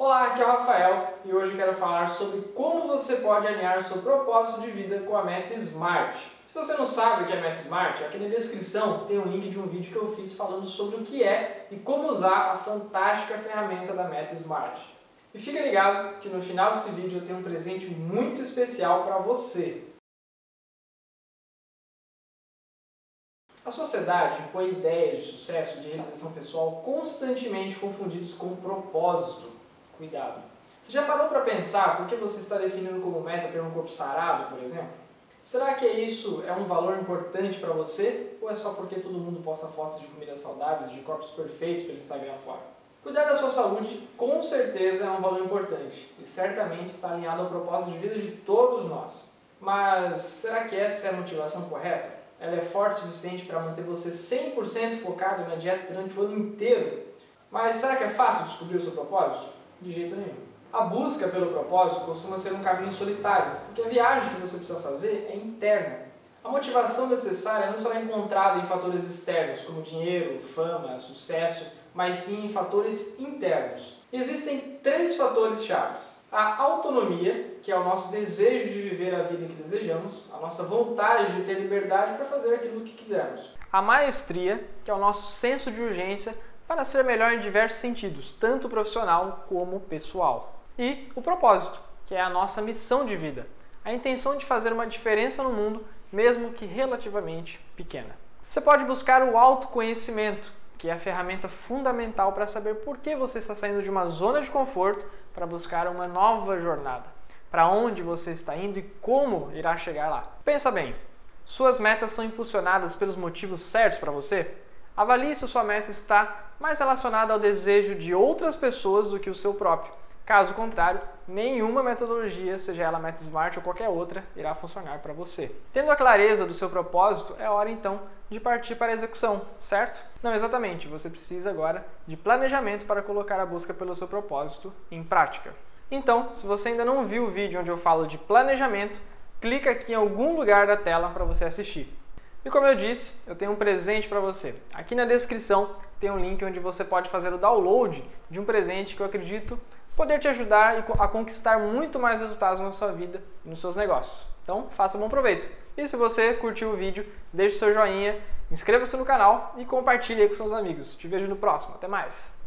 Olá, aqui é o Rafael e hoje quero falar sobre como você pode alinhar seu propósito de vida com a meta SMART. Se você não sabe o que é meta SMART, aqui na descrição tem um link de um vídeo que eu fiz falando sobre o que é e como usar a fantástica ferramenta da meta SMART. E fica ligado que no final desse vídeo eu tenho um presente muito especial para você. A sociedade põe ideias de sucesso de realização pessoal constantemente confundidos com propósito. Cuidado. Você já parou para pensar por que você está definindo como meta ter um corpo sarado, por exemplo? Será que isso é um valor importante para você ou é só porque todo mundo posta fotos de comidas saudáveis, de corpos perfeitos pelo Instagram fora? Cuidar da sua saúde com certeza é um valor importante e certamente está alinhado ao propósito de vida de todos nós. Mas será que essa é a motivação correta? ela é forte o suficiente para manter você 100% focado na dieta durante o ano inteiro. Mas será que é fácil descobrir o seu propósito? De jeito nenhum. A busca pelo propósito costuma ser um caminho solitário, porque a viagem que você precisa fazer é interna. A motivação necessária não será encontrada em fatores externos, como dinheiro, fama, sucesso, mas sim em fatores internos. Existem três fatores chaves a autonomia, que é o nosso desejo de viver a vida que desejamos, a nossa vontade de ter liberdade para fazer aquilo que quisermos. A maestria, que é o nosso senso de urgência para ser melhor em diversos sentidos, tanto profissional como pessoal. E o propósito, que é a nossa missão de vida, a intenção de fazer uma diferença no mundo, mesmo que relativamente pequena. Você pode buscar o autoconhecimento, que é a ferramenta fundamental para saber por que você está saindo de uma zona de conforto para buscar uma nova jornada. Para onde você está indo e como irá chegar lá. Pensa bem, suas metas são impulsionadas pelos motivos certos para você? Avalie se sua meta está mais relacionada ao desejo de outras pessoas do que o seu próprio. Caso contrário, nenhuma metodologia, seja ela Meta Smart ou qualquer outra, irá funcionar para você. Tendo a clareza do seu propósito, é hora então de partir para a execução, certo? Não, exatamente, você precisa agora de planejamento para colocar a busca pelo seu propósito em prática. Então, se você ainda não viu o vídeo onde eu falo de planejamento, clica aqui em algum lugar da tela para você assistir. E como eu disse, eu tenho um presente para você. Aqui na descrição tem um link onde você pode fazer o download de um presente que eu acredito poder te ajudar a conquistar muito mais resultados na sua vida e nos seus negócios. Então, faça bom proveito. E se você curtiu o vídeo, deixe seu joinha, inscreva-se no canal e compartilhe com seus amigos. Te vejo no próximo. Até mais!